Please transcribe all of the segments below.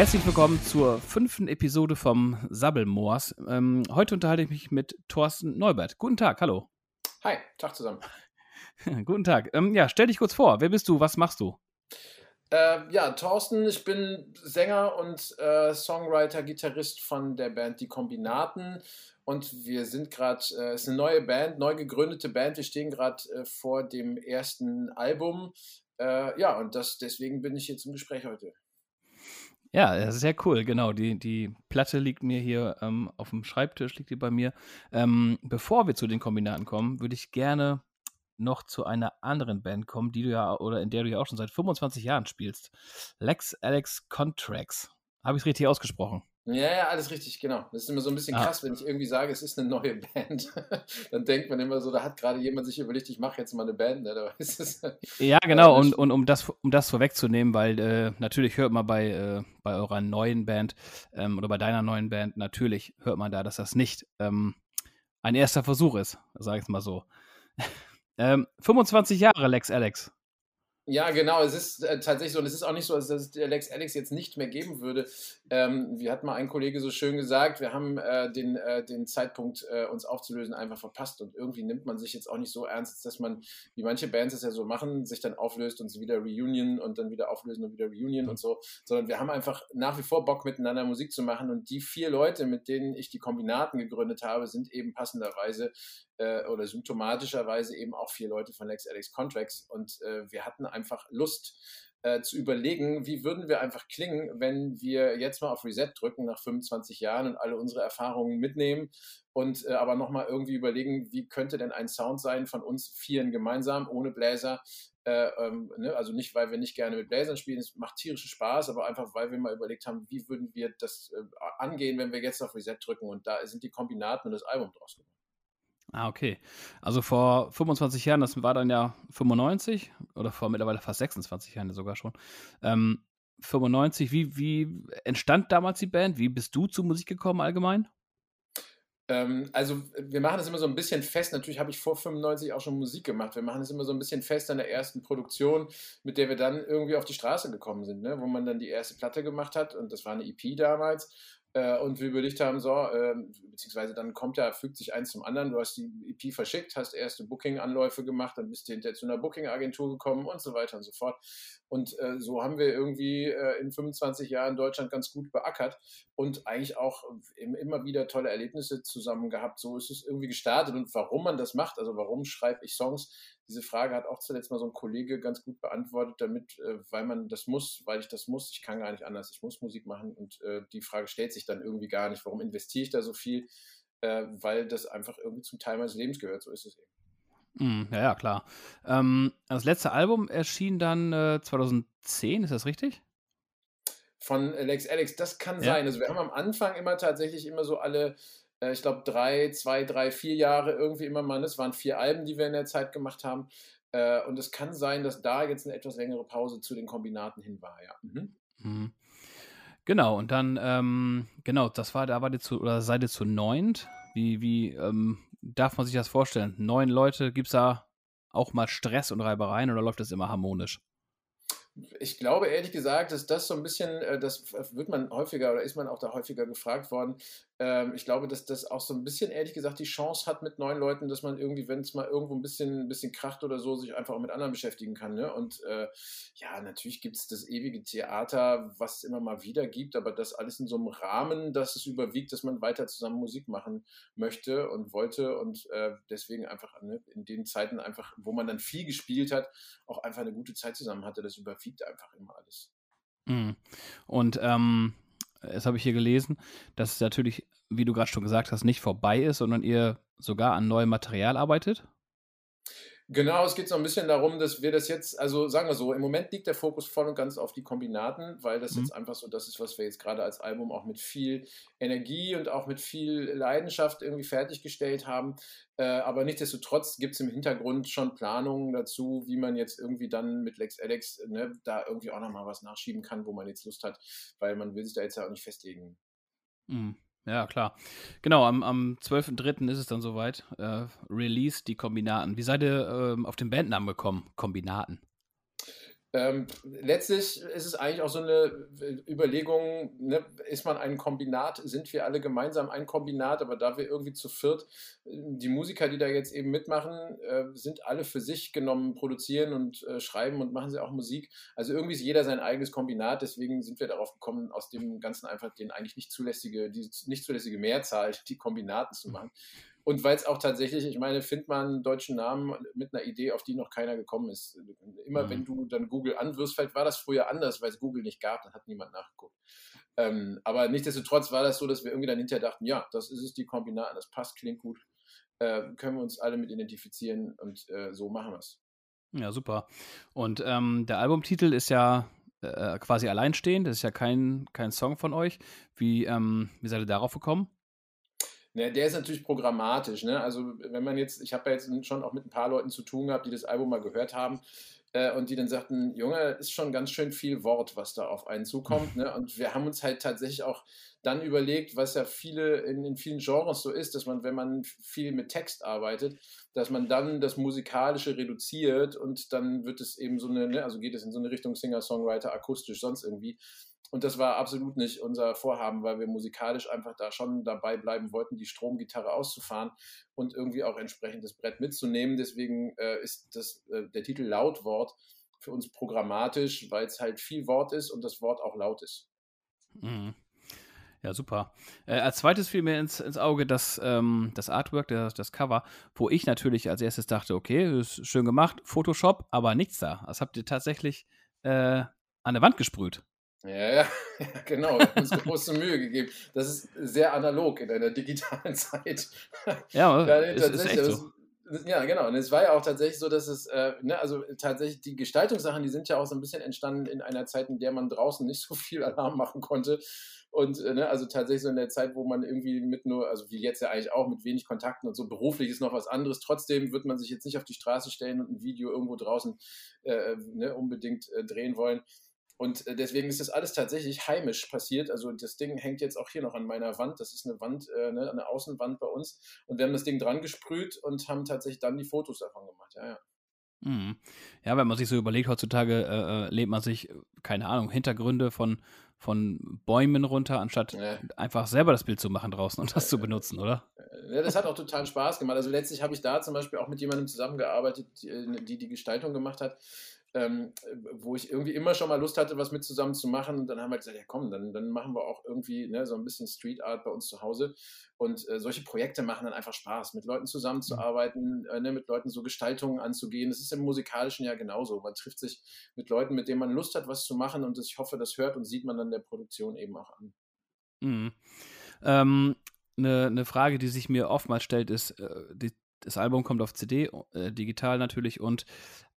Herzlich willkommen zur fünften Episode vom Sabbelmoors. Ähm, heute unterhalte ich mich mit Thorsten Neubert. Guten Tag, hallo. Hi, Tag zusammen. Guten Tag. Ähm, ja, stell dich kurz vor. Wer bist du? Was machst du? Äh, ja, Thorsten, ich bin Sänger und äh, Songwriter, Gitarrist von der Band Die Kombinaten. Und wir sind gerade, äh, es ist eine neue Band, neu gegründete Band. Wir stehen gerade äh, vor dem ersten Album. Äh, ja, und das, deswegen bin ich hier zum Gespräch heute. Ja, sehr cool, genau. Die, die Platte liegt mir hier ähm, auf dem Schreibtisch, liegt die bei mir. Ähm, bevor wir zu den Kombinaten kommen, würde ich gerne noch zu einer anderen Band kommen, die du ja oder in der du ja auch schon seit 25 Jahren spielst. Lex Alex Contracts. Habe ich es richtig ausgesprochen? Ja, ja, alles richtig, genau. Das ist immer so ein bisschen ah. krass, wenn ich irgendwie sage, es ist eine neue Band. Dann denkt man immer so, da hat gerade jemand sich überlegt, ich mache jetzt mal eine Band. Ne? ja, genau. Und, und um, das, um das vorwegzunehmen, weil äh, natürlich hört man bei, äh, bei eurer neuen Band ähm, oder bei deiner neuen Band, natürlich hört man da, dass das nicht ähm, ein erster Versuch ist, sage ich es mal so. Ähm, 25 Jahre, Lex Alex. Ja, genau. Es ist äh, tatsächlich so. Und es ist auch nicht so, dass es Lex Alex jetzt nicht mehr geben würde. Ähm, wie hat mal ein Kollege so schön gesagt, wir haben äh, den, äh, den Zeitpunkt, äh, uns aufzulösen, einfach verpasst. Und irgendwie nimmt man sich jetzt auch nicht so ernst, dass man, wie manche Bands es ja so machen, sich dann auflöst und wieder reunion und dann wieder auflösen und wieder reunion und so. Sondern wir haben einfach nach wie vor Bock, miteinander Musik zu machen. Und die vier Leute, mit denen ich die Kombinaten gegründet habe, sind eben passenderweise äh, oder symptomatischerweise eben auch vier Leute von Lex Alex Contracts. Und äh, wir hatten einfach Lust äh, zu überlegen, wie würden wir einfach klingen, wenn wir jetzt mal auf Reset drücken nach 25 Jahren und alle unsere Erfahrungen mitnehmen und äh, aber nochmal irgendwie überlegen, wie könnte denn ein Sound sein von uns Vieren gemeinsam, ohne Bläser. Äh, ähm, ne? Also nicht, weil wir nicht gerne mit Bläsern spielen, es macht tierischen Spaß, aber einfach, weil wir mal überlegt haben, wie würden wir das äh, angehen, wenn wir jetzt auf Reset drücken und da sind die Kombinaten und das Album draus geworden. Ah, okay. Also vor 25 Jahren, das war dann ja 95 oder vor mittlerweile fast 26 Jahren sogar schon. Ähm, 95, wie, wie entstand damals die Band? Wie bist du zur Musik gekommen allgemein? Ähm, also wir machen das immer so ein bisschen fest. Natürlich habe ich vor 95 auch schon Musik gemacht. Wir machen es immer so ein bisschen fest an der ersten Produktion, mit der wir dann irgendwie auf die Straße gekommen sind, ne? wo man dann die erste Platte gemacht hat und das war eine EP damals äh, und wir überlegt haben, so, äh, beziehungsweise dann kommt ja, fügt sich eins zum anderen, du hast die EP verschickt, hast erste Booking-Anläufe gemacht, dann bist du hinterher zu einer Booking-Agentur gekommen und so weiter und so fort. Und äh, so haben wir irgendwie äh, in 25 Jahren Deutschland ganz gut beackert und eigentlich auch immer wieder tolle Erlebnisse zusammen gehabt. So ist es irgendwie gestartet und warum man das macht, also warum schreibe ich Songs, diese Frage hat auch zuletzt mal so ein Kollege ganz gut beantwortet, damit, äh, weil man das muss, weil ich das muss, ich kann gar nicht anders, ich muss Musik machen und äh, die Frage stellt sich dann irgendwie gar nicht, warum investiere ich da so viel, äh, weil das einfach irgendwie zum Teil meines Lebens gehört, so ist es eben. Mm, ja, ja, klar. Ähm, das letzte Album erschien dann äh, 2010, ist das richtig? Von Alex Alex, das kann ja. sein. Also wir haben am Anfang immer tatsächlich immer so alle, äh, ich glaube, drei, zwei, drei, vier Jahre irgendwie immer mal. Es waren vier Alben, die wir in der Zeit gemacht haben. Äh, und es kann sein, dass da jetzt eine etwas längere Pause zu den Kombinaten hin war, ja. Mhm. Mhm. Genau, und dann, ähm, genau, das war, da war die zu, oder seid ihr zu neunt? Wie, wie, ähm, darf man sich das vorstellen? Neun Leute, gibt es da auch mal Stress und Reibereien oder läuft das immer harmonisch? ich glaube ehrlich gesagt, dass das so ein bisschen, äh, das wird man häufiger oder ist man auch da häufiger gefragt worden. Ähm, ich glaube, dass das auch so ein bisschen ehrlich gesagt die Chance hat mit neuen Leuten, dass man irgendwie, wenn es mal irgendwo ein bisschen, ein bisschen kracht oder so, sich einfach auch mit anderen beschäftigen kann. Ne? Und äh, ja, natürlich gibt es das ewige Theater, was es immer mal wieder gibt, aber das alles in so einem Rahmen, dass es überwiegt, dass man weiter zusammen Musik machen möchte und wollte und äh, deswegen einfach ne, in den Zeiten einfach, wo man dann viel gespielt hat, auch einfach eine gute Zeit zusammen hatte. Das überwiegt einfach immer alles. Mhm. Und ähm, das habe ich hier gelesen, dass es natürlich, wie du gerade schon gesagt hast, nicht vorbei ist, sondern ihr sogar an neuem Material arbeitet. Genau, es geht so ein bisschen darum, dass wir das jetzt, also sagen wir so, im Moment liegt der Fokus voll und ganz auf die Kombinaten, weil das mhm. jetzt einfach so das ist, was wir jetzt gerade als Album auch mit viel Energie und auch mit viel Leidenschaft irgendwie fertiggestellt haben. Äh, aber nichtsdestotrotz gibt es im Hintergrund schon Planungen dazu, wie man jetzt irgendwie dann mit Lex Alex ne, da irgendwie auch nochmal was nachschieben kann, wo man jetzt Lust hat, weil man will sich da jetzt ja auch nicht festlegen. Mhm. Ja, klar. Genau, am, am 12.03. ist es dann soweit. Äh, Release die Kombinaten. Wie seid ihr ähm, auf den Bandnamen gekommen? Kombinaten. Ähm, letztlich ist es eigentlich auch so eine äh, Überlegung, ne, ist man ein Kombinat, sind wir alle gemeinsam ein Kombinat, aber da wir irgendwie zu viert, äh, die Musiker, die da jetzt eben mitmachen, äh, sind alle für sich genommen, produzieren und äh, schreiben und machen sie auch Musik. Also irgendwie ist jeder sein eigenes Kombinat, deswegen sind wir darauf gekommen, aus dem Ganzen einfach den eigentlich nicht zulässige, die nicht zulässige Mehrzahl, die Kombinaten zu machen. Und weil es auch tatsächlich, ich meine, findet man einen deutschen Namen mit einer Idee, auf die noch keiner gekommen ist. Immer mhm. wenn du dann Google anwirfst, vielleicht war das früher anders, weil es Google nicht gab, dann hat niemand nachgeguckt. Ähm, aber nichtsdestotrotz war das so, dass wir irgendwie dann hinterher dachten, ja, das ist es, die Kombinaten, das passt, klingt gut, äh, können wir uns alle mit identifizieren und äh, so machen wir es. Ja, super. Und ähm, der Albumtitel ist ja äh, quasi alleinstehend, das ist ja kein, kein Song von euch. Wie, ähm, wie seid ihr darauf gekommen? Ne, der ist natürlich programmatisch. Ne? Also wenn man jetzt, ich habe ja jetzt schon auch mit ein paar Leuten zu tun gehabt, die das Album mal gehört haben äh, und die dann sagten, Junge, ist schon ganz schön viel Wort, was da auf einen zukommt. Ne? Und wir haben uns halt tatsächlich auch dann überlegt, was ja viele in, in vielen Genres so ist, dass man, wenn man viel mit Text arbeitet, dass man dann das Musikalische reduziert und dann wird es eben so eine, ne, also geht es in so eine Richtung Singer-Songwriter, akustisch, sonst irgendwie. Und das war absolut nicht unser Vorhaben, weil wir musikalisch einfach da schon dabei bleiben wollten, die Stromgitarre auszufahren und irgendwie auch entsprechend das Brett mitzunehmen. Deswegen äh, ist das, äh, der Titel Lautwort für uns programmatisch, weil es halt viel Wort ist und das Wort auch laut ist. Mhm. Ja, super. Äh, als zweites fiel mir ins, ins Auge das, ähm, das Artwork, das, das Cover, wo ich natürlich als erstes dachte, okay, ist schön gemacht, Photoshop, aber nichts da. Das habt ihr tatsächlich äh, an der Wand gesprüht. Ja, ja, genau. Wir haben uns große Mühe gegeben. Das ist sehr analog in einer digitalen Zeit. Ja, ja ist, ist echt so. Ja, genau. Und es war ja auch tatsächlich so, dass es, äh, ne, also tatsächlich die Gestaltungssachen, die sind ja auch so ein bisschen entstanden in einer Zeit, in der man draußen nicht so viel Alarm machen konnte. Und äh, ne, also tatsächlich so in der Zeit, wo man irgendwie mit nur, also wie jetzt ja eigentlich auch, mit wenig Kontakten und so, beruflich ist noch was anderes. Trotzdem wird man sich jetzt nicht auf die Straße stellen und ein Video irgendwo draußen äh, ne, unbedingt äh, drehen wollen. Und äh, deswegen ist das alles tatsächlich heimisch passiert. Also das Ding hängt jetzt auch hier noch an meiner Wand. Das ist eine Wand, äh, ne, eine Außenwand bei uns. Und wir haben das Ding dran gesprüht und haben tatsächlich dann die Fotos davon gemacht. Ja, ja. Mhm. Ja, wenn man sich so überlegt, heutzutage äh, äh lädt man sich, keine Ahnung, Hintergründe von, von Bäumen runter, anstatt ja. einfach selber das Bild zu machen draußen und das zu benutzen, oder? Ja, das hat auch total Spaß gemacht. Also letztlich habe ich da zum Beispiel auch mit jemandem zusammengearbeitet, die die, die Gestaltung gemacht hat ähm, wo ich irgendwie immer schon mal Lust hatte, was mit zusammen zu machen. Und dann haben wir gesagt, ja komm, dann, dann machen wir auch irgendwie ne, so ein bisschen Street Art bei uns zu Hause. Und äh, solche Projekte machen dann einfach Spaß, mit Leuten zusammenzuarbeiten, äh, ne, mit Leuten so Gestaltungen anzugehen. Das ist im musikalischen ja genauso. Man trifft sich mit Leuten, mit denen man Lust hat, was zu machen. Und das, ich hoffe, das hört und sieht man dann der Produktion eben auch an. Mhm. Ähm, eine, eine Frage, die sich mir oftmals stellt, ist, äh, die, das Album kommt auf CD, äh, digital natürlich und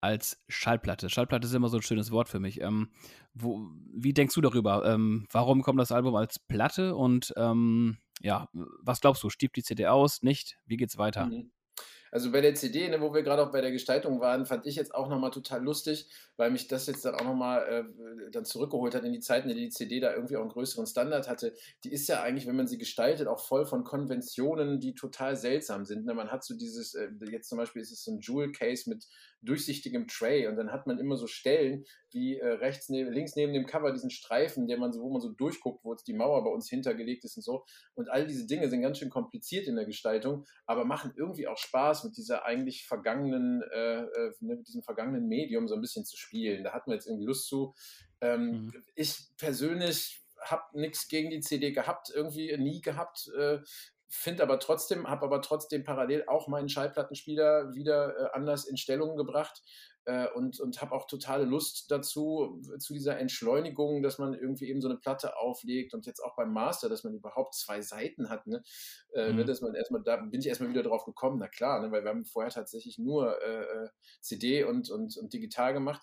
als Schallplatte. Schallplatte ist immer so ein schönes Wort für mich. Ähm, wo, wie denkst du darüber? Ähm, warum kommt das Album als Platte und ähm, ja, was glaubst du? Stiebt die CD aus? Nicht? Wie geht's weiter? Mhm. Also bei der CD, ne, wo wir gerade auch bei der Gestaltung waren, fand ich jetzt auch nochmal total lustig, weil mich das jetzt dann auch nochmal äh, zurückgeholt hat in die Zeiten, in denen die CD da irgendwie auch einen größeren Standard hatte. Die ist ja eigentlich, wenn man sie gestaltet, auch voll von Konventionen, die total seltsam sind. Ne? Man hat so dieses, äh, jetzt zum Beispiel ist es so ein Jewel-Case mit durchsichtigem Tray und dann hat man immer so Stellen wie äh, rechts neben, links neben dem Cover diesen Streifen, der man so, wo man so durchguckt, wo jetzt die Mauer bei uns hintergelegt ist und so. Und all diese Dinge sind ganz schön kompliziert in der Gestaltung, aber machen irgendwie auch Spaß mit dieser eigentlich vergangenen, äh, äh, ne, mit diesem vergangenen Medium so ein bisschen zu spielen. Da hatten wir jetzt irgendwie Lust zu. Ähm, mhm. Ich persönlich habe nichts gegen die CD gehabt, irgendwie nie gehabt. Äh, finde aber trotzdem, habe aber trotzdem parallel auch meinen Schallplattenspieler wieder äh, anders in Stellung gebracht äh, und, und habe auch totale Lust dazu, zu dieser Entschleunigung, dass man irgendwie eben so eine Platte auflegt und jetzt auch beim Master, dass man überhaupt zwei Seiten hat, ne? Äh, ne, mhm. ne, dass man erstmal, da bin ich erstmal wieder drauf gekommen, na klar, ne, weil wir haben vorher tatsächlich nur äh, äh CD und, und, und digital gemacht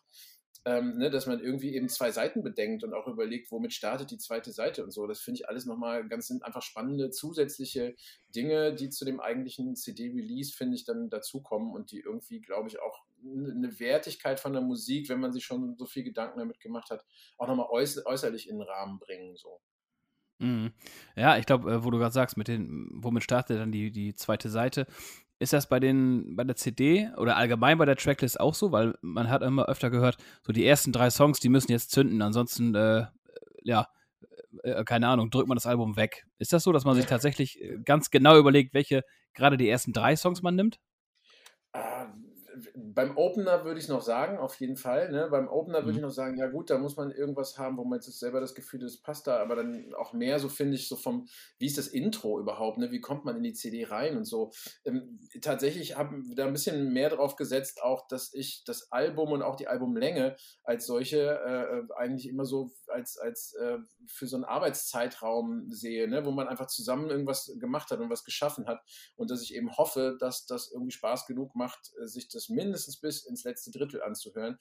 ähm, ne, dass man irgendwie eben zwei Seiten bedenkt und auch überlegt, womit startet die zweite Seite und so. Das finde ich alles nochmal ganz sind einfach spannende zusätzliche Dinge, die zu dem eigentlichen CD-Release, finde ich, dann dazukommen und die irgendwie, glaube ich, auch eine Wertigkeit von der Musik, wenn man sich schon so viel Gedanken damit gemacht hat, auch nochmal äuß äußerlich in den Rahmen bringen. So. Mhm. Ja, ich glaube, äh, wo du gerade sagst, mit den, womit startet dann die, die zweite Seite? Ist das bei den, bei der CD oder allgemein bei der Tracklist auch so? Weil man hat immer öfter gehört, so die ersten drei Songs, die müssen jetzt zünden, ansonsten, äh, ja, äh, keine Ahnung, drückt man das Album weg. Ist das so, dass man sich tatsächlich äh, ganz genau überlegt, welche gerade die ersten drei Songs man nimmt? Ähm, beim Opener würde ich noch sagen, auf jeden Fall. Ne? Beim Opener würde Mhm. ich noch sagen, ja gut, da muss man irgendwas haben, wo man jetzt selber das Gefühl hat, das passt da, aber dann auch mehr, so finde ich, so vom, wie ist das Intro überhaupt, ne? wie kommt man in die CD rein und so. Ähm, tatsächlich haben wir da ein bisschen mehr drauf gesetzt, auch, dass ich das Album und auch die Albumlänge als solche äh, äh, eigentlich immer so als, als äh, für so einen Arbeitszeitraum sehe, ne? wo man einfach zusammen irgendwas gemacht hat und was geschaffen hat und dass ich eben hoffe, dass das irgendwie Spaß genug macht, äh, sich das mindestens bis ins letzte Drittel anzuhören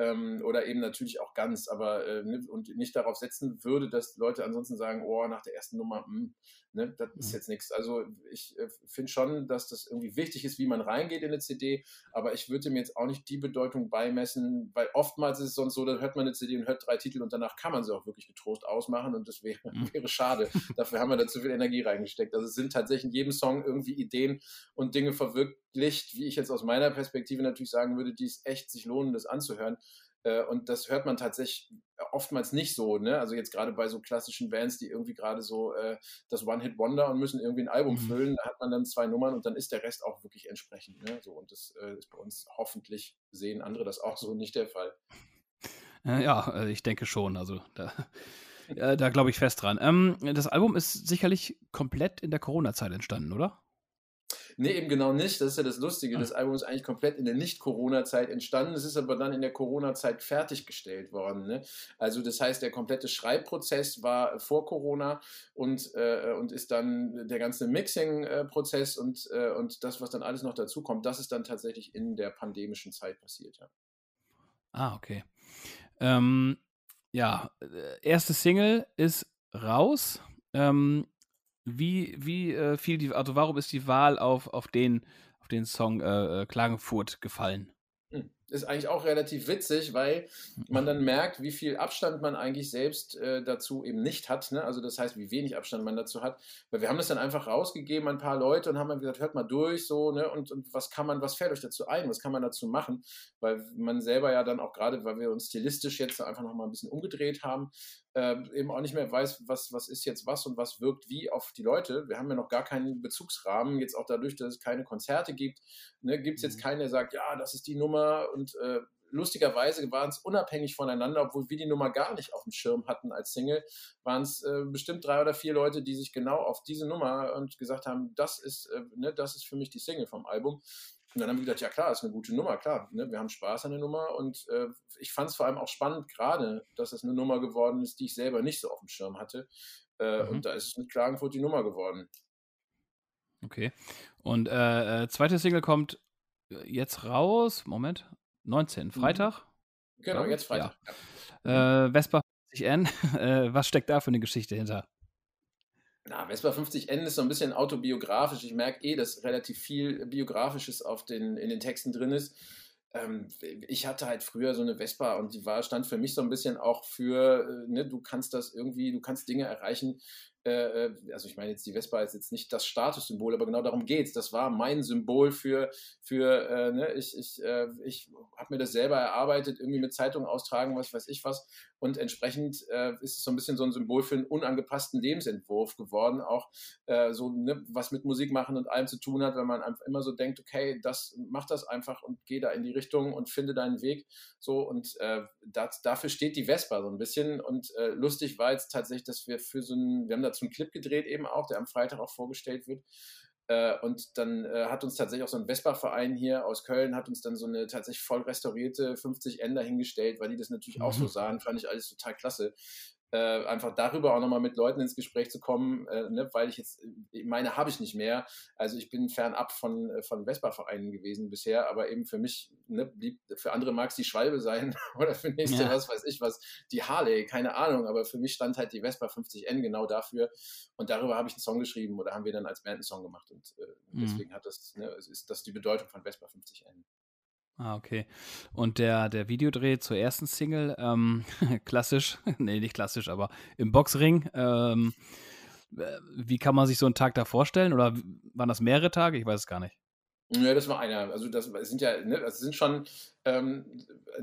ähm, oder eben natürlich auch ganz, aber äh, ne, und nicht darauf setzen würde, dass Leute ansonsten sagen, oh, nach der ersten Nummer, mh, ne, das ist Mhm. jetzt nichts. Also ich äh, finde schon, dass das irgendwie wichtig ist, wie man reingeht in eine CD, aber ich würde mir jetzt auch nicht die Bedeutung beimessen, weil oftmals ist es sonst so, dann hört man eine CD und hört drei Titel und danach kann man sie auch wirklich getrost ausmachen und das wäre, Mhm. wäre schade. Dafür haben wir da zu viel Energie reingesteckt. Also es sind tatsächlich in jedem Song irgendwie Ideen und Dinge verwirklicht, wie ich jetzt aus meiner Perspektive natürlich sagen würde, die es echt sich lohnen, das anzuhören. Äh, Und das hört man tatsächlich oftmals nicht so. Ne? Also jetzt gerade bei so klassischen Bands, die irgendwie gerade so äh, das One-Hit-Wonder und müssen irgendwie ein Album Mhm. füllen, da hat man dann zwei Nummern und dann ist der Rest auch wirklich entsprechend. Ne? So, und das äh, ist bei uns hoffentlich sehen andere das auch so nicht der Fall. Äh, ja, äh, ich denke schon. Also da, da glaube ich fest dran. Ähm, das Album ist sicherlich komplett in der Corona-Zeit entstanden, oder? Nee, eben genau nicht. Das ist ja das Lustige. Ah. Das Album ist eigentlich komplett in der Nicht-Corona-Zeit entstanden. Es ist aber dann in der Corona-Zeit fertiggestellt worden. Ne? Also das heißt, der komplette Schreibprozess war vor Corona und, äh, und ist dann der ganze Mixing-Prozess und, äh, und das, was dann alles noch dazu kommt, das ist dann tatsächlich in der pandemischen Zeit passiert. Ja. Ah, okay. Ähm, ja, äh, erste Single ist raus. Ähm, wie wie äh, fiel die, also warum ist die Wahl auf, auf, den, auf den Song äh, äh, Klagenfurt gefallen? Ist eigentlich auch relativ witzig, weil man dann merkt, wie viel Abstand man eigentlich selbst äh, dazu eben nicht hat. Ne? Also das heißt, wie wenig Abstand man dazu hat. Weil wir haben das dann einfach rausgegeben an ein paar Leute und haben dann gesagt, hört mal durch so, ne? Und, und was kann man, was fällt euch dazu ein? Was kann man dazu machen? Weil man selber ja dann auch gerade, weil wir uns stilistisch jetzt einfach nochmal ein bisschen umgedreht haben, äh, eben auch nicht mehr weiß, was, was ist jetzt was und was wirkt wie auf die Leute. Wir haben ja noch gar keinen Bezugsrahmen, jetzt auch dadurch, dass es keine Konzerte gibt, ne, gibt es jetzt Mhm. keinen, der sagt, ja, das ist die Nummer und äh, lustigerweise waren es unabhängig voneinander, obwohl wir die Nummer gar nicht auf dem Schirm hatten als Single, waren es äh, bestimmt drei oder vier Leute, die sich genau auf diese Nummer und gesagt haben, das ist, äh, ne, das ist für mich die Single vom Album. Und dann haben wir gedacht, ja klar, ist eine gute Nummer, klar. Ne? Wir haben Spaß an der Nummer und äh, ich fand es vor allem auch spannend, gerade, dass es eine Nummer geworden ist, die ich selber nicht so auf dem Schirm hatte. Äh, Mhm. Und da ist es mit Klagenfurt die Nummer geworden. Okay. Und äh, äh, zweite Single kommt jetzt raus. Moment. 19. Freitag. Genau, jetzt Freitag. Ja. Äh, Vespa 50N. Äh, was steckt da für eine Geschichte hinter? Na, Vespa 50 N ist so ein bisschen autobiografisch. Ich merke eh, dass relativ viel Biografisches auf den, in den Texten drin ist. Ähm, ich hatte halt früher so eine Vespa und die war, stand für mich so ein bisschen auch für, äh, ne, du kannst das irgendwie, du kannst Dinge erreichen. Äh, äh, also ich meine jetzt, die Vespa ist jetzt nicht das Statussymbol, aber genau darum geht's. Das war mein Symbol für, für äh, ne, ich, ich, äh, ich habe mir das selber erarbeitet, irgendwie mit Zeitungen austragen, was weiß ich was. Und entsprechend äh, ist es so ein bisschen so ein Symbol für einen unangepassten Lebensentwurf geworden, auch äh, so, ne, was mit Musik machen und allem zu tun hat, wenn man einfach immer so denkt, okay, das mach das einfach und geh da in die Richtung und finde deinen Weg. So und äh, das, dafür steht die Vespa so ein bisschen. Und äh, lustig war jetzt tatsächlich, dass wir für so einen, wir haben dazu einen Clip gedreht eben auch, der am Freitag auch vorgestellt wird. Äh, und dann äh, hat uns tatsächlich auch so ein Vespa-Verein hier aus Köln, hat uns dann so eine tatsächlich voll restaurierte 50 Ender hingestellt, weil die das natürlich auch so Mhm. sahen, fand ich alles total klasse. Äh, einfach darüber auch nochmal mit Leuten ins Gespräch zu kommen, äh, ne, weil ich jetzt, äh, meine habe ich nicht mehr. Also ich bin fernab von, äh, von Vespa-Vereinen gewesen bisher, aber eben für mich, ne, blieb, für andere mag es die Schwalbe sein oder für nächste, Ja. was weiß ich was, die Harley, keine Ahnung, aber für mich stand halt die Vespa 50N genau dafür und darüber habe ich einen Song geschrieben oder haben wir dann als Band einen Song gemacht und äh, Mhm. deswegen hat das, ne, ist das die Bedeutung von Vespa 50N. Ah, okay. Und der, der Videodreh zur ersten Single, ähm, klassisch, nee, nicht klassisch, aber im Boxring, ähm, äh, wie kann man sich so einen Tag da vorstellen? Oder waren das mehrere Tage? Ich weiß es gar nicht. Ja, das war einer. Also das sind ja, ne, das sind schon ähm,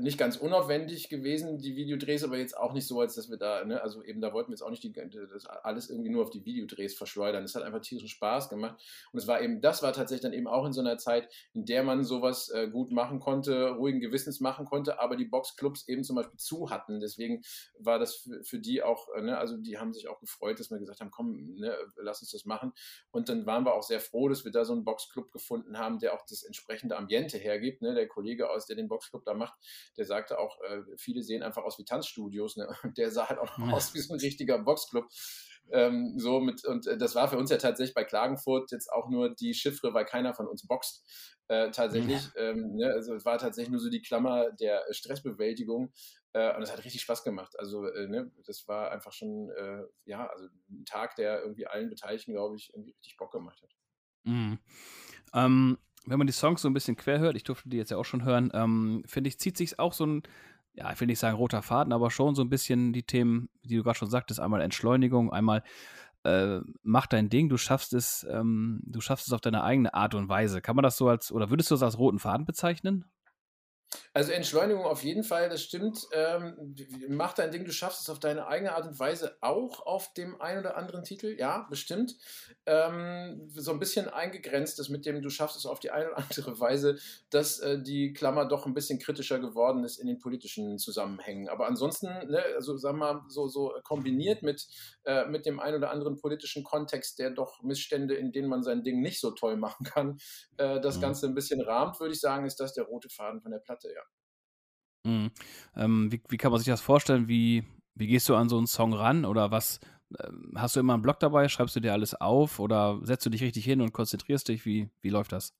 nicht ganz unaufwendig gewesen, die Videodrehs, aber jetzt auch nicht so, als dass wir da, ne, also eben da wollten wir jetzt auch nicht die, das alles irgendwie nur auf die Videodrehs verschleudern. Es hat einfach tierischen Spaß gemacht. Und es war eben, das war tatsächlich dann eben auch in so einer Zeit, in der man sowas äh, gut machen konnte, ruhigen Gewissens machen konnte, aber die Boxclubs eben zum Beispiel zu hatten. Deswegen war das für, für die auch, äh, ne, also die haben sich auch gefreut, dass wir gesagt haben, komm, ne, lass uns das machen. Und dann waren wir auch sehr froh, dass wir da so einen Boxclub gefunden haben, der auch das entsprechende Ambiente hergibt. Ne? Der Kollege aus, der den Boxclub da macht, der sagte auch, äh, viele sehen einfach aus wie Tanzstudios. Ne? Und der sah halt auch ja. aus wie so ein richtiger Boxclub. Ähm, so mit, und äh, das war für uns ja tatsächlich bei Klagenfurt jetzt auch nur die Chiffre, weil keiner von uns boxt. Äh, tatsächlich, ja. ähm, ne? also es war tatsächlich nur so die Klammer der Stressbewältigung. Äh, und es hat richtig Spaß gemacht. Also, äh, ne, das war einfach schon, äh, ja, also ein Tag, der irgendwie allen Beteiligten, glaube ich, irgendwie richtig Bock gemacht hat. Mhm. Ähm, wenn man die Songs so ein bisschen quer hört, ich durfte die jetzt ja auch schon hören, ähm, finde ich, zieht sich auch so ein, ja, ich will nicht sagen roter Faden, aber schon so ein bisschen die Themen, die du gerade schon sagtest, einmal Entschleunigung, einmal äh, mach dein Ding, du schaffst es, ähm, du schaffst es auf deine eigene Art und Weise. Kann man das so als, oder würdest du das als roten Faden bezeichnen? Also Entschleunigung auf jeden Fall, das stimmt. Ähm, mach dein Ding, du schaffst es auf deine eigene Art und Weise auch auf dem einen oder anderen Titel, ja, bestimmt. Ähm, so ein bisschen eingegrenzt ist mit dem, du schaffst es auf die eine oder andere Weise, dass äh, die Klammer doch ein bisschen kritischer geworden ist in den politischen Zusammenhängen. Aber ansonsten, ne, also sagen wir mal, so, so kombiniert mit, äh, mit dem einen oder anderen politischen Kontext, der doch Missstände, in denen man sein Ding nicht so toll machen kann, äh, das mhm. Ganze ein bisschen rahmt, würde ich sagen, ist das der rote Faden von der Platte. Platte, ja. Mhm. Ähm, wie, wie, kann man sich das vorstellen? Wie, wie gehst du an so einen Song ran? Oder was? Äh, hast du immer einen Blog dabei? Schreibst du dir alles auf? Oder setzt du dich richtig hin und konzentrierst dich? Wie, wie läuft das?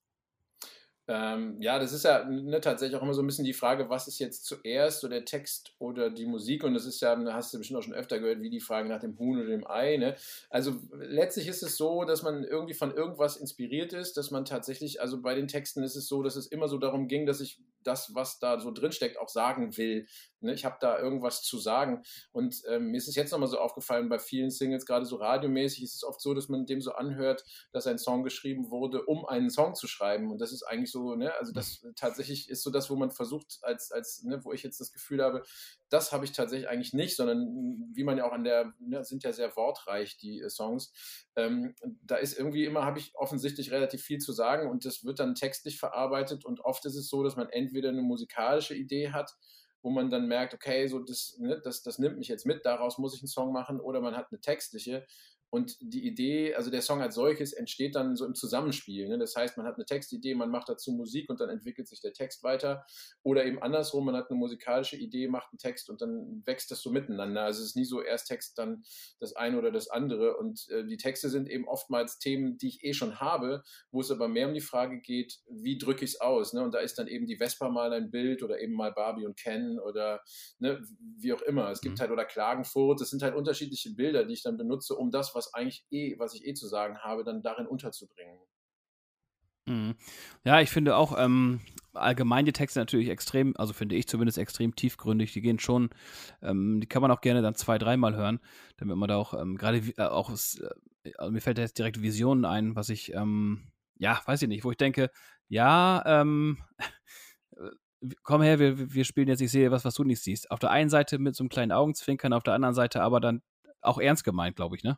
Ähm, ja, das ist ja ne, tatsächlich auch immer so ein bisschen die Frage, was ist jetzt zuerst, so der Text oder die Musik? Und das ist ja, hast du bestimmt auch schon öfter gehört, wie die Frage nach dem Huhn oder dem Ei. Ne? Also letztlich ist es so, dass man irgendwie von irgendwas inspiriert ist, dass man tatsächlich, also bei den Texten ist es so, dass es immer so darum ging, dass ich das, was da so drinsteckt, auch sagen will. Ne? Ich habe da irgendwas zu sagen. Und ähm, mir ist es jetzt nochmal so aufgefallen, bei vielen Singles, gerade so radiomäßig, ist es oft so, dass man dem so anhört, dass ein Song geschrieben wurde, um einen Song zu schreiben. Und das ist eigentlich so, ne, also das tatsächlich ist so das, wo man versucht, als, als, ne, wo ich jetzt das Gefühl habe, das habe ich tatsächlich eigentlich nicht, sondern wie man ja auch an der, ne, sind ja sehr wortreich, die äh, Songs. Ähm, da ist irgendwie immer, habe ich offensichtlich relativ viel zu sagen und das wird dann textlich verarbeitet und oft ist es so, dass man entweder eine musikalische Idee hat, wo man dann merkt, okay, so das, ne, das, das nimmt mich jetzt mit, daraus muss ich einen Song machen, oder man hat eine textliche und die Idee, also der Song als solches, entsteht dann so im Zusammenspiel. Ne? Das heißt, man hat eine Textidee, man macht dazu Musik und dann entwickelt sich der Text weiter. Oder eben andersrum, man hat eine musikalische Idee, macht einen Text und dann wächst das so miteinander. Also es ist nie so erst Text, dann das eine oder das andere. Und äh, die Texte sind eben oftmals Themen, die ich eh schon habe, wo es aber mehr um die Frage geht, wie drücke ich es aus? Ne? Und da ist dann eben die Vespa mal ein Bild oder eben mal Barbie und Ken oder ne, wie auch immer. Es gibt mhm. halt oder Klagenfurt, das sind halt unterschiedliche Bilder, die ich dann benutze, um das, was was eigentlich eh, was ich eh zu sagen habe, dann darin unterzubringen. Mhm. Ja, ich finde auch ähm, allgemein die Texte natürlich extrem, also finde ich zumindest extrem tiefgründig. Die gehen schon, ähm, die kann man auch gerne dann zwei, dreimal hören, damit man da auch ähm, gerade äh, auch, äh, also mir fällt da jetzt direkt Visionen ein, was ich, ähm, ja, weiß ich nicht, wo ich denke, ja, ähm, komm her, wir, wir spielen jetzt, ich sehe was, was du nicht siehst. Auf der einen Seite mit so einem kleinen Augenzwinkern, auf der anderen Seite aber dann auch ernst gemeint, glaube ich, ne?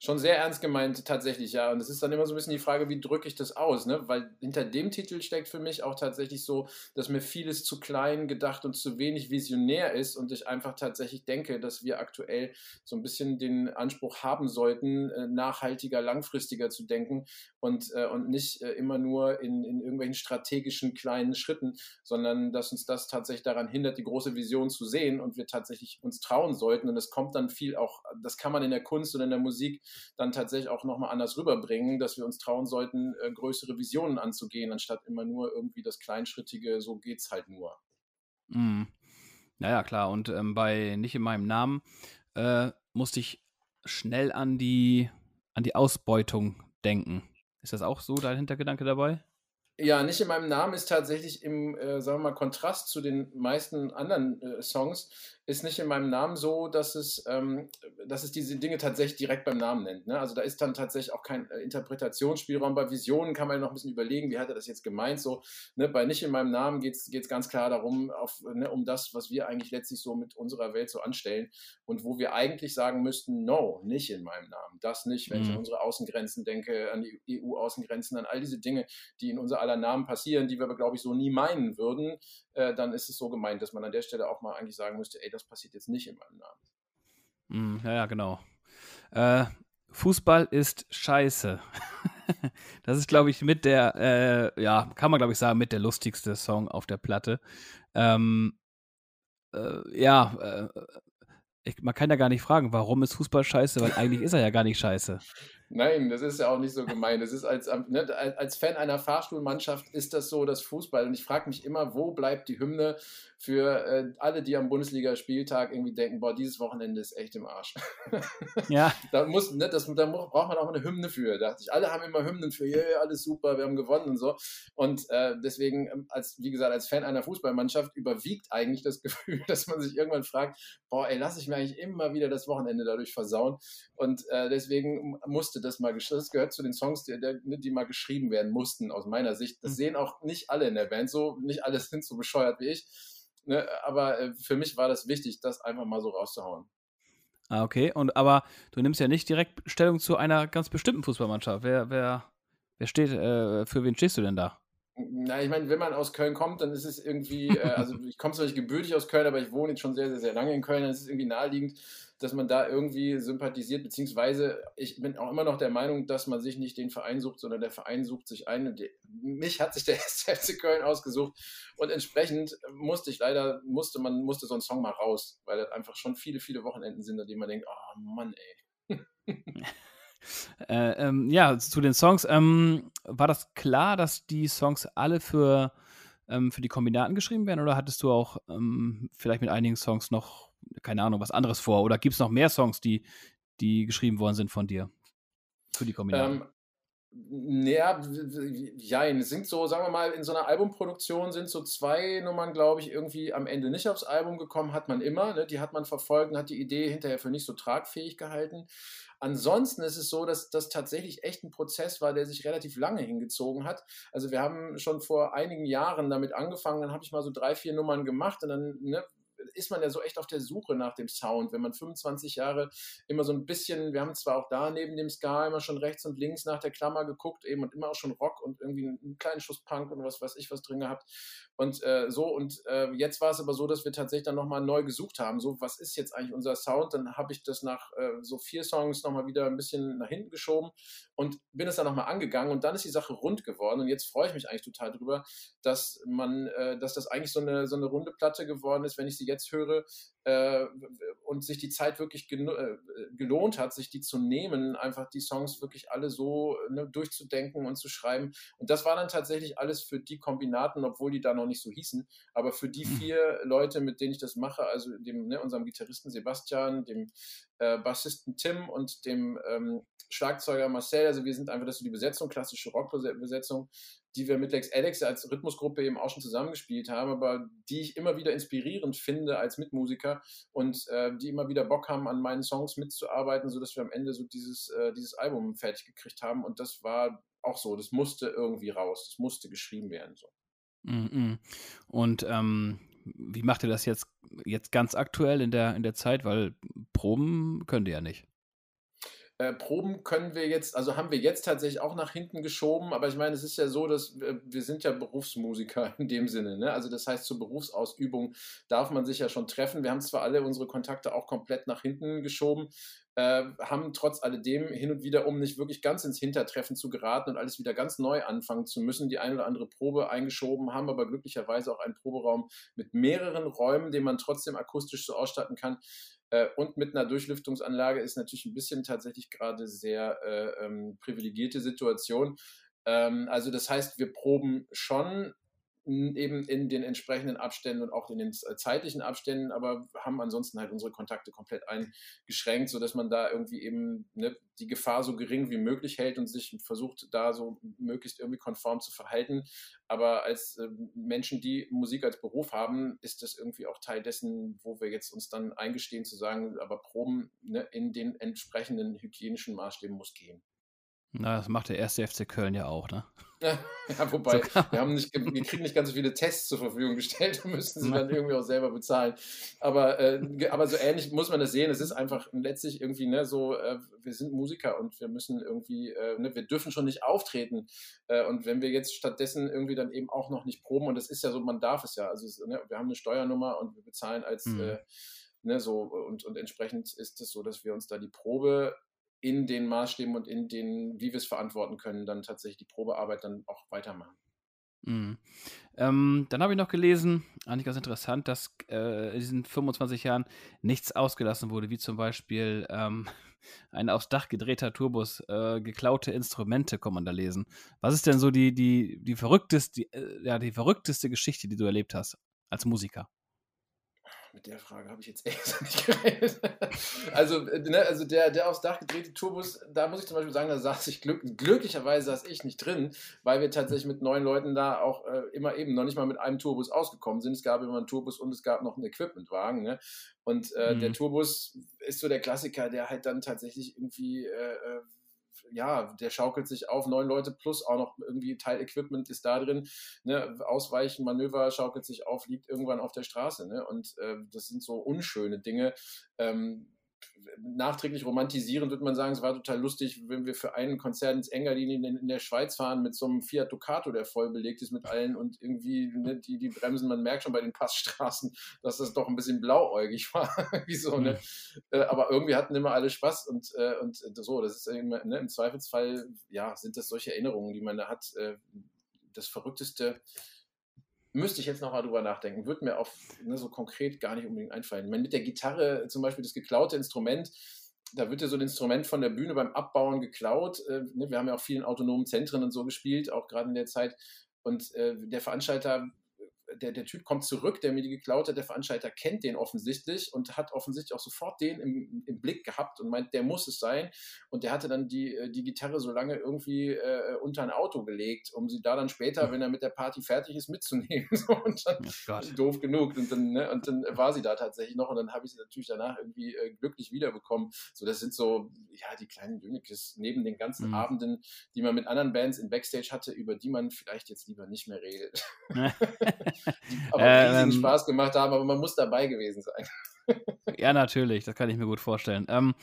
Schon sehr ernst gemeint, tatsächlich, ja. Und es ist dann immer so ein bisschen die Frage, wie drücke ich das aus, ne? Weil hinter dem Titel steckt für mich auch tatsächlich so, dass mir vieles zu klein gedacht und zu wenig visionär ist und ich einfach tatsächlich denke, dass wir aktuell so ein bisschen den Anspruch haben sollten, äh, nachhaltiger, langfristiger zu denken und, äh, und nicht äh, immer nur in, in irgendwelchen strategischen kleinen Schritten, sondern dass uns das tatsächlich daran hindert, die große Vision zu sehen und wir tatsächlich uns trauen sollten. Und es kommt dann viel auch, das kann man in der Kunst und in der Musik dann tatsächlich auch nochmal anders rüberbringen, dass wir uns trauen sollten, äh, größere Visionen anzugehen, anstatt immer nur irgendwie das Kleinschrittige, so geht's halt nur. Mm. Naja, klar. Und ähm, bei Nicht in meinem Namen äh, musste ich schnell an die, an die Ausbeutung denken. Ist das auch so dein Hintergedanke dabei? Ja, nicht in meinem Namen ist tatsächlich im, äh, sagen wir mal, Kontrast zu den meisten anderen äh, Songs, ist nicht in meinem Namen so, dass es, ähm, dass es diese Dinge tatsächlich direkt beim Namen nennt. Ne? Also da ist dann tatsächlich auch kein äh, Interpretationsspielraum. Bei Visionen kann man ja noch ein bisschen überlegen, wie hat er das jetzt gemeint. So, ne? Bei nicht in meinem Namen geht es ganz klar darum, auf, ne, um das, was wir eigentlich letztlich so mit unserer Welt so anstellen und wo wir eigentlich sagen müssten, no, nicht in meinem Namen. Das nicht, wenn mhm. ich an mhm. unsere Außengrenzen denke, an die EU-Außengrenzen, an all diese Dinge, die in unser aller Namen passieren, die wir aber, glaube ich, so nie meinen würden, äh, dann ist es so gemeint, dass man an der Stelle auch mal eigentlich sagen müsste, ey, das passiert jetzt nicht in meinem Namen. Mm, ja, ja, genau. Äh, Fußball ist scheiße. das ist, glaube ich, mit der, äh, ja, kann man, glaube ich, sagen, mit der lustigste Song auf der Platte. Ähm, äh, ja, äh, ich, man kann ja gar nicht fragen, warum ist Fußball scheiße, weil eigentlich ist er ja gar nicht scheiße. Nein, das ist ja auch nicht so gemein. Das ist als, ne, als Fan einer Fahrstuhlmannschaft ist das so, das Fußball. Und ich frage mich immer, wo bleibt die Hymne für äh, alle, die am Bundesligaspieltag irgendwie denken, boah, dieses Wochenende ist echt im Arsch. Ja. da, muss, ne, das, da braucht man auch eine Hymne für. Da dachte ich, alle haben immer Hymnen für, yeah, alles super, wir haben gewonnen und so. Und äh, deswegen, ähm, als, wie gesagt, als Fan einer Fußballmannschaft überwiegt eigentlich das Gefühl, dass man sich irgendwann fragt, boah, ey, lass ich mir eigentlich immer wieder das Wochenende dadurch versauen. Und äh, deswegen musste das mal, das gehört zu den Songs, die, die mal geschrieben werden mussten, aus meiner Sicht. Das hm. sehen auch nicht alle in der Band so, nicht alle sind so bescheuert wie ich. Ne? Aber äh, für mich war das wichtig, das einfach mal so rauszuhauen. Ah, okay. Und aber du nimmst ja nicht direkt Stellung zu einer ganz bestimmten Fußballmannschaft. Wer, wer, wer steht, äh, für wen stehst du denn da? Na, ich meine, wenn man aus Köln kommt, dann ist es irgendwie, äh, also ich komme zwar nicht gebürtig aus Köln, aber ich wohne jetzt schon sehr, sehr, sehr lange in Köln, dann ist es irgendwie naheliegend, dass man da irgendwie sympathisiert, beziehungsweise ich bin auch immer noch der Meinung, dass man sich nicht den Verein sucht, sondern der Verein sucht sich einen. Und die, mich hat sich der FC Köln ausgesucht und entsprechend musste ich leider, musste man, musste so ein Song mal raus, weil das einfach schon viele, viele Wochenenden sind, an denen man denkt, oh Mann, ey. äh, ähm, ja, zu den Songs. Ähm, war das klar, dass die Songs alle für, ähm, für die Kombinaten geschrieben werden oder hattest du auch ähm, vielleicht mit einigen Songs noch keine Ahnung, was anderes vor? Oder gibt es noch mehr Songs, die, die geschrieben worden sind von dir? Für die Kombination? Ähm, ja, jein. Es sind so, sagen wir mal, in so einer Albumproduktion sind so zwei Nummern, glaube ich, irgendwie am Ende nicht aufs Album gekommen, hat man immer. Ne? Die hat man verfolgt und hat die Idee hinterher für nicht so tragfähig gehalten. Ansonsten ist es so, dass das tatsächlich echt ein Prozess war, der sich relativ lange hingezogen hat. Also wir haben schon vor einigen Jahren damit angefangen, dann habe ich mal so drei, vier Nummern gemacht und dann ne, ist man ja so echt auf der Suche nach dem Sound. Wenn man 25 Jahre immer so ein bisschen, wir haben zwar auch da neben dem Ska immer schon rechts und links nach der Klammer geguckt, eben und immer auch schon Rock und irgendwie einen kleinen Schuss Punk und was weiß ich was drin gehabt. Und äh, so, und äh, jetzt war es aber so, dass wir tatsächlich dann nochmal neu gesucht haben. So, was ist jetzt eigentlich unser Sound? Dann habe ich das nach äh, so vier Songs nochmal wieder ein bisschen nach hinten geschoben und bin es dann nochmal angegangen und dann ist die Sache rund geworden. Und jetzt freue ich mich eigentlich total drüber, dass man, äh, dass das eigentlich so eine, so eine runde Platte geworden ist, wenn ich sie jetzt höre, äh, und sich die Zeit wirklich äh, gelohnt hat, sich die zu nehmen, einfach die Songs wirklich alle so ne, durchzudenken und zu schreiben. Und das war dann tatsächlich alles für die Kombinaten, obwohl die da noch nicht so hießen, aber für die hm. vier Leute, mit denen ich das mache, also dem, ne, unserem Gitarristen Sebastian, dem äh, Bassisten Tim und dem ähm, Schlagzeuger Marcel, also wir sind einfach, das ist so die Besetzung, klassische Rockbesetzung, die wir mit Lex Alex als Rhythmusgruppe eben auch schon zusammengespielt haben, aber die ich immer wieder inspirierend finde als Mitmusiker und äh, die immer wieder Bock haben, an meinen Songs mitzuarbeiten, sodass wir am Ende so dieses, äh, dieses Album fertig gekriegt haben. Und das war auch so, das musste irgendwie raus, das musste geschrieben werden. So. Mm Und ähm, wie macht ihr das jetzt, jetzt ganz aktuell in der, in der Zeit? Weil Proben könnt ihr ja nicht. Äh, Proben können wir jetzt, also haben wir jetzt tatsächlich auch nach hinten geschoben, aber ich meine, es ist ja so, dass wir, wir sind ja Berufsmusiker in dem Sinne. Ne? Also das heißt, zur Berufsausübung darf man sich ja schon treffen. Wir haben zwar alle unsere Kontakte auch komplett nach hinten geschoben, äh, haben trotz alledem hin und wieder, um nicht wirklich ganz ins Hintertreffen zu geraten und alles wieder ganz neu anfangen zu müssen, die eine oder andere Probe eingeschoben, haben aber glücklicherweise auch einen Proberaum mit mehreren Räumen, den man trotzdem akustisch so ausstatten kann, äh, und mit einer Durchlüftungsanlage ist natürlich ein bisschen tatsächlich gerade sehr äh, ähm, privilegierte Situation. Ähm, also das heißt, wir proben schon eben in den entsprechenden Abständen und auch in den zeitlichen Abständen, aber haben ansonsten halt unsere Kontakte komplett eingeschränkt, sodass man da irgendwie eben ne, die Gefahr so gering wie möglich hält und sich versucht, da so möglichst irgendwie konform zu verhalten. Aber als äh, Menschen, die Musik als Beruf haben, ist das irgendwie auch Teil dessen, wo wir jetzt uns dann eingestehen zu sagen, aber Proben ne, in den entsprechenden hygienischen Maßstäben muss gehen. Na, das macht der erste FC Köln ja auch, ne? Ja, wobei, so wir, haben nicht, wir kriegen nicht ganz so viele Tests zur Verfügung gestellt, da müssten sie dann irgendwie auch selber bezahlen. Aber, äh, aber so ähnlich muss man das sehen. Es ist einfach letztlich irgendwie, ne, so, äh, wir sind Musiker und wir müssen irgendwie, äh, ne, wir dürfen schon nicht auftreten. Äh, und wenn wir jetzt stattdessen irgendwie dann eben auch noch nicht proben, und das ist ja so, man darf es ja, also es, ne, wir haben eine Steuernummer und wir bezahlen als mhm. Ne, so, und, und entsprechend ist es so, dass wir uns da die Probe in den Maßstäben und in den, wie wir es verantworten können, dann tatsächlich die Probearbeit dann auch weitermachen. Mhm. Ähm, dann habe ich noch gelesen, eigentlich ganz interessant, dass äh, in diesen 25 Jahren nichts ausgelassen wurde, wie zum Beispiel ähm, ein aufs Dach gedrehter Turbus, äh, geklaute Instrumente, kann man da lesen. Was ist denn so die, die, die, verrückteste, die, äh, ja, die verrückteste Geschichte, die du erlebt hast als Musiker? Mit der Frage habe ich jetzt echt nicht gerechnet. also, äh, ne, also der, der aufs Dach gedrehte Tourbus, da muss ich zum Beispiel sagen, da saß ich glück, glücklicherweise saß ich nicht drin, weil wir tatsächlich mit neun Leuten da auch äh, immer eben noch nicht mal mit einem Tourbus ausgekommen sind. Es gab immer einen Tourbus und es gab noch einen Equipmentwagen. Ne? Und äh, mhm. der Tourbus ist so der Klassiker, der halt dann tatsächlich irgendwie äh, äh ja, der schaukelt sich auf, neun Leute plus auch noch irgendwie Teilequipment ist da drin, ne, Ausweichen, Manöver schaukelt sich auf, liegt irgendwann auf der Straße, ne, und äh, das sind so unschöne Dinge, ähm, nachträglich romantisieren, würde man sagen, es war total lustig, wenn wir für einen Konzert ins Engadin in, in, der Schweiz fahren mit so einem Fiat Ducato, der voll belegt ist mit allen und irgendwie ne, die, die Bremsen, man merkt schon bei den Passstraßen, dass das doch ein bisschen blauäugig war. so, ne? Mhm. aber irgendwie hatten immer alle Spaß und, äh, und so, das ist ne, im Zweifelsfall, ja, sind das solche Erinnerungen, die man da hat. Äh, das Verrückteste, Müsste ich jetzt noch mal drüber nachdenken. Würde mir auf ne, so konkret gar nicht unbedingt einfallen. Wenn mit der Gitarre zum Beispiel das geklaute Instrument, da wird ja so ein Instrument von der Bühne beim Abbauen geklaut. Äh, ne, wir haben ja auch vielen autonomen Zentren und so gespielt, auch gerade in der Zeit. Und äh, der Veranstalter der, der Typ kommt zurück, der mir die geklaut hat, der Veranstalter kennt den offensichtlich und hat offensichtlich auch sofort den im, im Blick gehabt und meint, der muss es sein. Und der hatte dann die, äh, die Gitarre so lange irgendwie äh, unter ein Auto gelegt, um sie da dann später, wenn er mit der Party fertig ist, mitzunehmen. und dann oh doof genug. Und dann, ne, und dann war sie da tatsächlich noch und dann habe ich sie natürlich danach irgendwie äh, glücklich wiederbekommen. So, das sind so, ja, die kleinen Dönekes neben den ganzen mhm. Abenden, die man mit anderen Bands in Backstage hatte, über die man vielleicht jetzt lieber nicht mehr redet. aber riesigen ähm, Spaß gemacht haben, aber man muss dabei gewesen sein. ja, natürlich, das kann ich mir gut vorstellen. Ähm,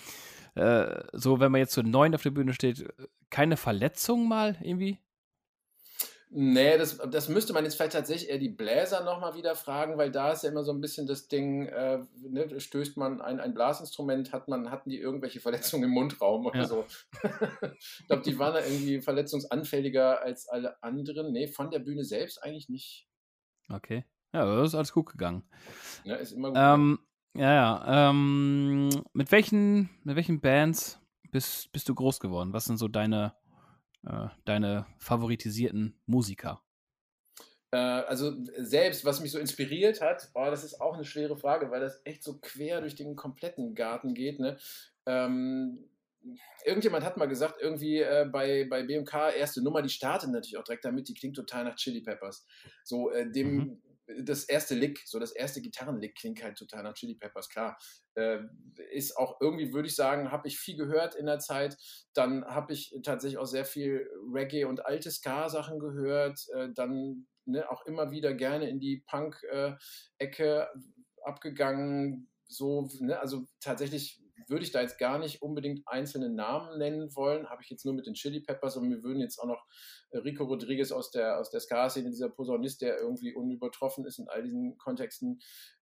äh, so, wenn man jetzt so neun auf der Bühne steht, keine Verletzung mal irgendwie? Nee, das, das müsste man jetzt vielleicht tatsächlich eher die Bläser nochmal wieder fragen, weil da ist ja immer so ein bisschen das Ding, äh, ne, stößt man ein, ein Blasinstrument, hat man, hatten die irgendwelche Verletzungen im Mundraum oder ja. so. ich glaube, die waren da irgendwie verletzungsanfälliger als alle anderen. Nee, von der Bühne selbst eigentlich nicht. Okay. Ja, das ist alles gut gegangen. Ja, ist immer gut. Ähm, ja, ja. Ähm, mit, welchen, mit welchen Bands bist, bist du groß geworden? Was sind so deine, äh, deine favoritisierten Musiker? Äh, also selbst, was mich so inspiriert hat, oh, das ist auch eine schwere Frage, weil das echt so quer durch den kompletten Garten geht. Ne? Ähm, irgendjemand hat mal gesagt, irgendwie äh, bei, bei BMK erste Nummer, die startet natürlich auch direkt damit, die klingt total nach Chili Peppers. So, äh, dem, mhm. das erste Lick, so das erste Gitarrenlick klingt halt total nach Chili Peppers, klar. Äh, ist auch irgendwie, würde ich sagen, habe ich viel gehört in der Zeit. Dann habe ich tatsächlich auch sehr viel Reggae und alte Ska-Sachen gehört. Äh, dann ne, auch immer wieder gerne in die Punk-Ecke äh, abgegangen. So, ne, also tatsächlich würde ich da jetzt gar nicht unbedingt einzelne Namen nennen wollen, habe ich jetzt nur mit den Chili Peppers und wir würden jetzt auch noch äh, Rico Rodriguez aus der, aus der Ska-Szene, dieser Posaunist, der irgendwie unübertroffen ist in all diesen Kontexten,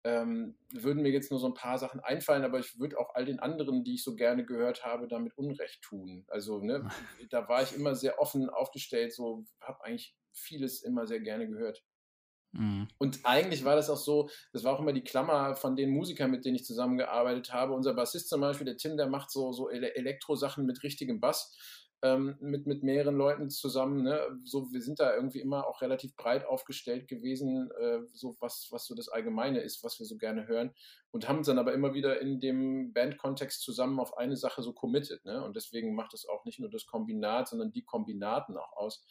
ähm, würden mir jetzt nur so ein paar Sachen einfallen, aber ich würde auch all den anderen, die ich so gerne gehört habe, damit Unrecht tun. Also, ne, da war ich immer sehr offen aufgestellt, so habe eigentlich vieles immer sehr gerne gehört. Mhm. Und eigentlich war das auch so, das war auch immer die Klammer von den Musikern, mit denen ich zusammengearbeitet habe. Unser Bassist zum Beispiel, der Tim, der macht so, so Elektro-Sachen mit richtigem Bass. ähm, mit, mit mehreren Leuten zusammen. Ne? So, wir sind da irgendwie immer auch relativ breit aufgestellt gewesen, äh, so was, was so das Allgemeine ist, was wir so gerne hören. Und haben uns dann aber immer wieder in dem Bandkontext zusammen auf eine Sache so committed. Ne? Und deswegen macht es auch nicht nur das Kombinat, sondern die Kombinaten auch aus,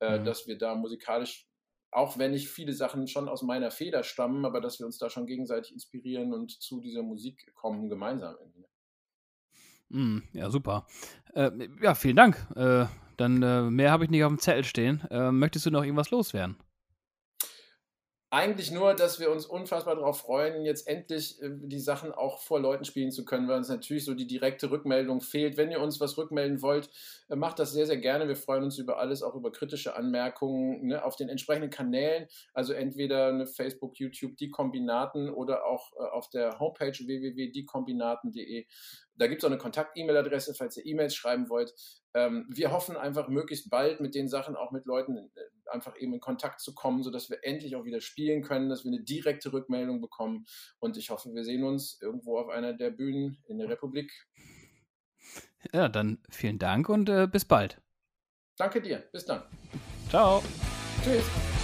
äh, mhm. dass wir da musikalisch auch wenn nicht viele Sachen schon aus meiner Feder stammen, aber dass wir uns da schon gegenseitig inspirieren und zu dieser Musik kommen gemeinsam irgendwie. Mm, ja, super. Äh, ja, vielen Dank. Äh, dann äh, mehr habe ich nicht auf dem Zettel stehen. Äh, möchtest du noch irgendwas loswerden? Eigentlich nur, dass wir uns unfassbar darauf freuen, jetzt endlich äh, die Sachen auch vor Leuten spielen zu können, weil uns natürlich so die direkte Rückmeldung fehlt. Wenn ihr uns was rückmelden wollt, äh, macht das sehr, sehr gerne. Wir freuen uns über alles, auch über kritische Anmerkungen ne, auf den entsprechenden Kanälen. Also entweder eine Facebook, YouTube, die Kombinaten oder auch äh, auf der Homepage www.diekombinaten.de. Da gibt es auch eine Kontakt-E-Mail-Adresse, falls ihr E-Mails schreiben wollt. Ähm, wir hoffen einfach möglichst bald mit den Sachen auch mit Leuten äh, einfach eben in Kontakt zu kommen, sodass wir endlich auch wieder spielen können, dass wir eine direkte Rückmeldung bekommen. Und ich hoffe, wir sehen uns irgendwo auf einer der Bühnen in der Republik. Ja, dann vielen Dank und äh, bis bald. Danke dir. Bis dann. Ciao. Tschüss.